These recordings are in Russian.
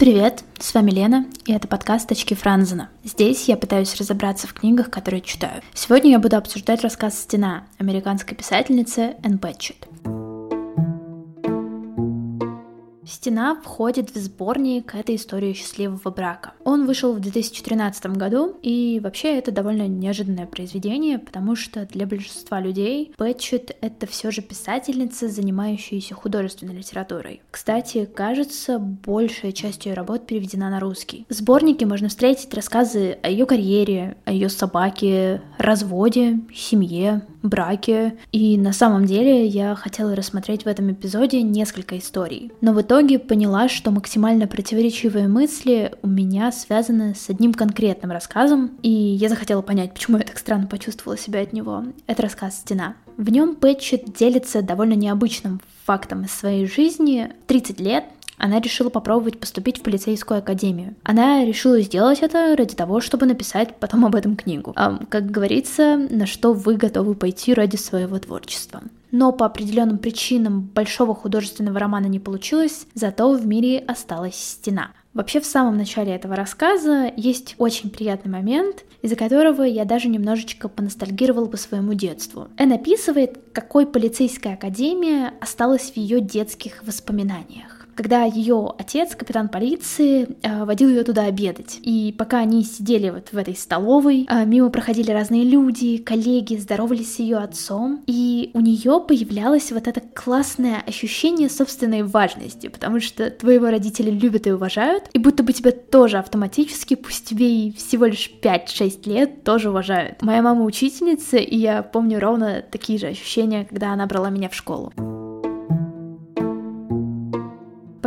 Привет, с вами Лена, и это подкаст «Очки Франзена». Здесь я пытаюсь разобраться в книгах, которые читаю. Сегодня я буду обсуждать рассказ «Стена» американской писательницы Энн Пэтчет. «Стена» входит в сборник этой истории счастливого брака. Он вышел в 2013 году, и вообще это довольно неожиданное произведение, потому что для большинства людей Пэтчет — это все же писательница, занимающаяся художественной литературой. Кстати, кажется, большая часть ее работ переведена на русский. В сборнике можно встретить рассказы о ее карьере, о ее собаке, разводе, семье, браке. И на самом деле я хотела рассмотреть в этом эпизоде несколько историй. Но в итоге поняла, что максимально противоречивые мысли у меня связаны с одним конкретным рассказом, и я захотела понять, почему я так странно почувствовала себя от него. Это рассказ «Стена». В нем Пэтчет делится довольно необычным фактом из своей жизни. 30 лет она решила попробовать поступить в полицейскую академию. Она решила сделать это ради того, чтобы написать потом об этом книгу. А, как говорится, на что вы готовы пойти ради своего творчества. Но по определенным причинам большого художественного романа не получилось, зато в мире осталась стена. Вообще в самом начале этого рассказа есть очень приятный момент, из-за которого я даже немножечко поностальгировала по своему детству. Эн описывает, какой полицейская академия осталась в ее детских воспоминаниях когда ее отец, капитан полиции, э, водил ее туда обедать. И пока они сидели вот в этой столовой, э, мимо проходили разные люди, коллеги, здоровались с ее отцом, и у нее появлялось вот это классное ощущение собственной важности, потому что твоего родители любят и уважают, и будто бы тебя тоже автоматически, пусть тебе и всего лишь 5-6 лет, тоже уважают. Моя мама учительница, и я помню ровно такие же ощущения, когда она брала меня в школу.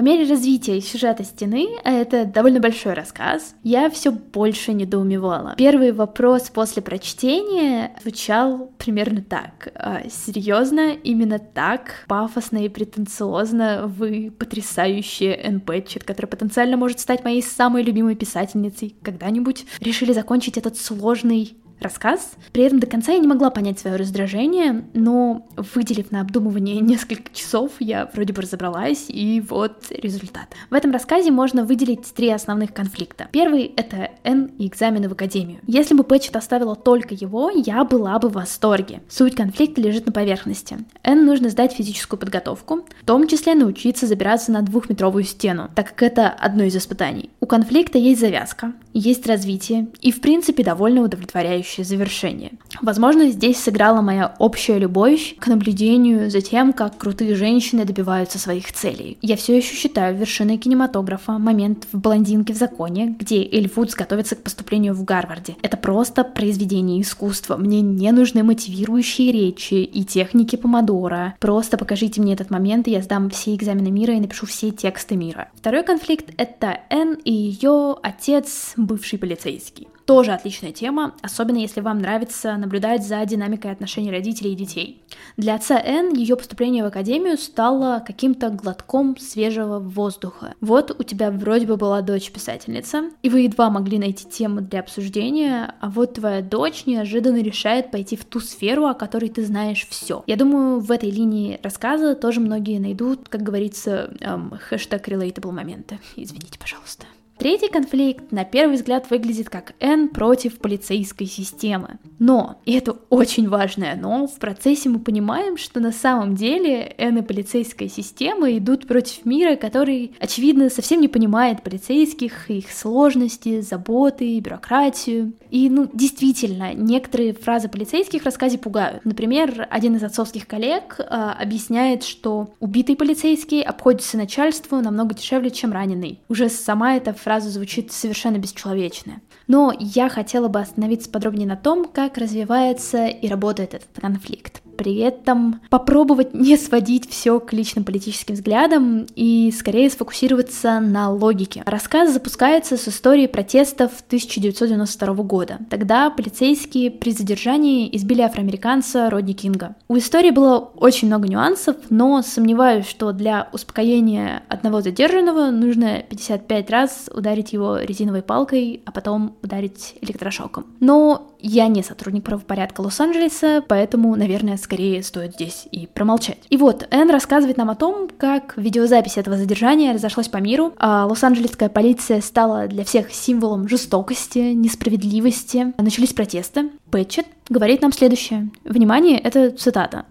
Мере развития сюжета стены, а это довольно большой рассказ, я все больше недоумевала. Первый вопрос после прочтения звучал примерно так. А, Серьезно, именно так, пафосно и претенциозно вы потрясающая Пэтчет, которая потенциально может стать моей самой любимой писательницей, когда-нибудь решили закончить этот сложный рассказ. При этом до конца я не могла понять свое раздражение, но выделив на обдумывание несколько часов, я вроде бы разобралась, и вот результат. В этом рассказе можно выделить три основных конфликта. Первый — это Н и экзамены в академию. Если бы Пэтчет оставила только его, я была бы в восторге. Суть конфликта лежит на поверхности. Н нужно сдать физическую подготовку, в том числе научиться забираться на двухметровую стену, так как это одно из испытаний. У конфликта есть завязка, есть развитие и, в принципе, довольно удовлетворяющее следующее завершение. Возможно, здесь сыграла моя общая любовь к наблюдению за тем, как крутые женщины добиваются своих целей. Я все еще считаю вершиной кинематографа момент в «Блондинке в законе», где Эль Вудс готовится к поступлению в Гарварде. Это просто произведение искусства. Мне не нужны мотивирующие речи и техники помодора. Просто покажите мне этот момент, и я сдам все экзамены мира и напишу все тексты мира. Второй конфликт — это Энн и ее отец, бывший полицейский. Тоже отличная тема, особенно если вам нравится наблюдать за динамикой отношений родителей и детей. Для отца Н ее поступление в академию стало каким-то глотком свежего воздуха. Вот у тебя вроде бы была дочь-писательница, и вы едва могли найти тему для обсуждения, а вот твоя дочь неожиданно решает пойти в ту сферу, о которой ты знаешь все. Я думаю, в этой линии рассказа тоже многие найдут, как говорится, эм, хэштег relatable моменты. Извините, пожалуйста. Третий конфликт на первый взгляд выглядит как Н против полицейской системы. Но, и это очень важное но, в процессе мы понимаем, что на самом деле Н и полицейская система идут против мира, который, очевидно, совсем не понимает полицейских, их сложности, заботы, бюрократию. И, ну, действительно, некоторые фразы полицейских в рассказе пугают. Например, один из отцовских коллег э, объясняет, что убитый полицейский обходится начальству намного дешевле, чем раненый. Уже сама эта фраза звучит совершенно бесчеловечно. Но я хотела бы остановиться подробнее на том, как развивается и работает этот конфликт при этом попробовать не сводить все к личным политическим взглядам и скорее сфокусироваться на логике. Рассказ запускается с истории протестов 1992 года. Тогда полицейские при задержании избили афроамериканца Родни Кинга. У истории было очень много нюансов, но сомневаюсь, что для успокоения одного задержанного нужно 55 раз ударить его резиновой палкой, а потом ударить электрошоком. Но Я не сотрудник правопорядка Лос-Анджелеса, поэтому, наверное, скорее стоит здесь и промолчать. И вот, Энн рассказывает нам о том, как видеозапись этого задержания разошлась по миру, а Лос-Анджелесская полиция стала для всех символом жестокости, несправедливости. Начались протесты. Пэтчет говорит нам следующее. Внимание, это цитата.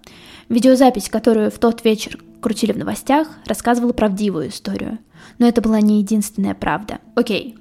Видеозапись, которую в тот вечер крутили в новостях, рассказывала правдивую историю. Но это была не единственная правда. Окей,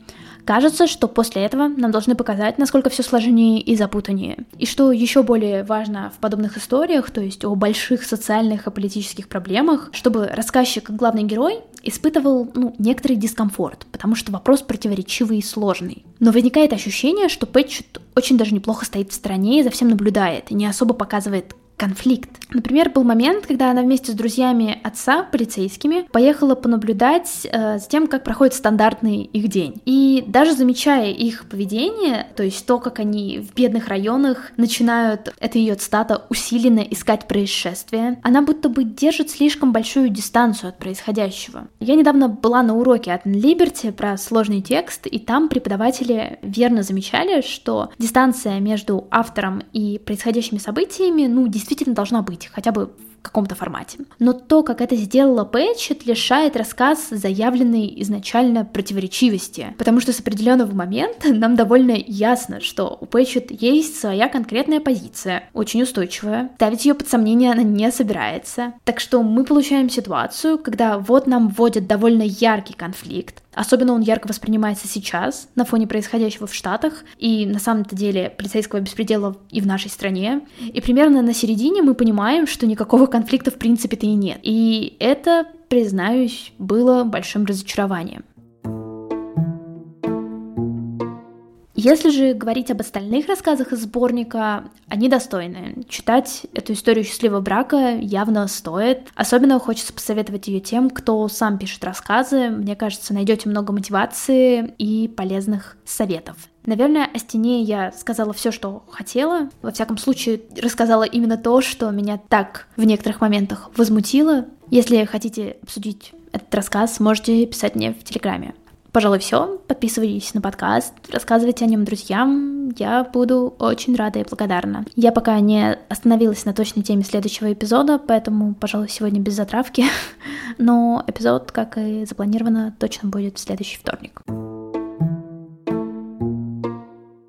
Кажется, что после этого нам должны показать, насколько все сложнее и запутаннее. И что еще более важно в подобных историях, то есть о больших социальных и политических проблемах, чтобы рассказчик, главный герой, испытывал ну, некоторый дискомфорт, потому что вопрос противоречивый и сложный. Но возникает ощущение, что Пэтчет очень даже неплохо стоит в стороне и за всем наблюдает, и не особо показывает конфликт. Например, был момент, когда она вместе с друзьями отца, полицейскими, поехала понаблюдать э, за тем, как проходит стандартный их день. И даже замечая их поведение, то есть то, как они в бедных районах начинают, это ее цитата, усиленно искать происшествия, она будто бы держит слишком большую дистанцию от происходящего. Я недавно была на уроке от Liberty про сложный текст, и там преподаватели верно замечали, что дистанция между автором и происходящими событиями, ну, действительно действительно должна быть, хотя бы каком-то формате. Но то, как это сделала Пэтчет, лишает рассказ заявленной изначально противоречивости, потому что с определенного момента нам довольно ясно, что у Пэтчет есть своя конкретная позиция, очень устойчивая, ставить ее под сомнение она не собирается. Так что мы получаем ситуацию, когда вот нам вводят довольно яркий конфликт, Особенно он ярко воспринимается сейчас, на фоне происходящего в Штатах, и на самом-то деле полицейского беспредела и в нашей стране. И примерно на середине мы понимаем, что никакого конфликта в принципе-то и нет. И это, признаюсь, было большим разочарованием. Если же говорить об остальных рассказах из сборника, они достойны. Читать эту историю счастливого брака явно стоит. Особенно хочется посоветовать ее тем, кто сам пишет рассказы. Мне кажется, найдете много мотивации и полезных советов. Наверное, о стене я сказала все, что хотела. Во всяком случае, рассказала именно то, что меня так в некоторых моментах возмутило. Если хотите обсудить этот рассказ, можете писать мне в Телеграме. Пожалуй, все. Подписывайтесь на подкаст, рассказывайте о нем друзьям. Я буду очень рада и благодарна. Я пока не остановилась на точной теме следующего эпизода, поэтому, пожалуй, сегодня без затравки. Но эпизод, как и запланировано, точно будет в следующий вторник.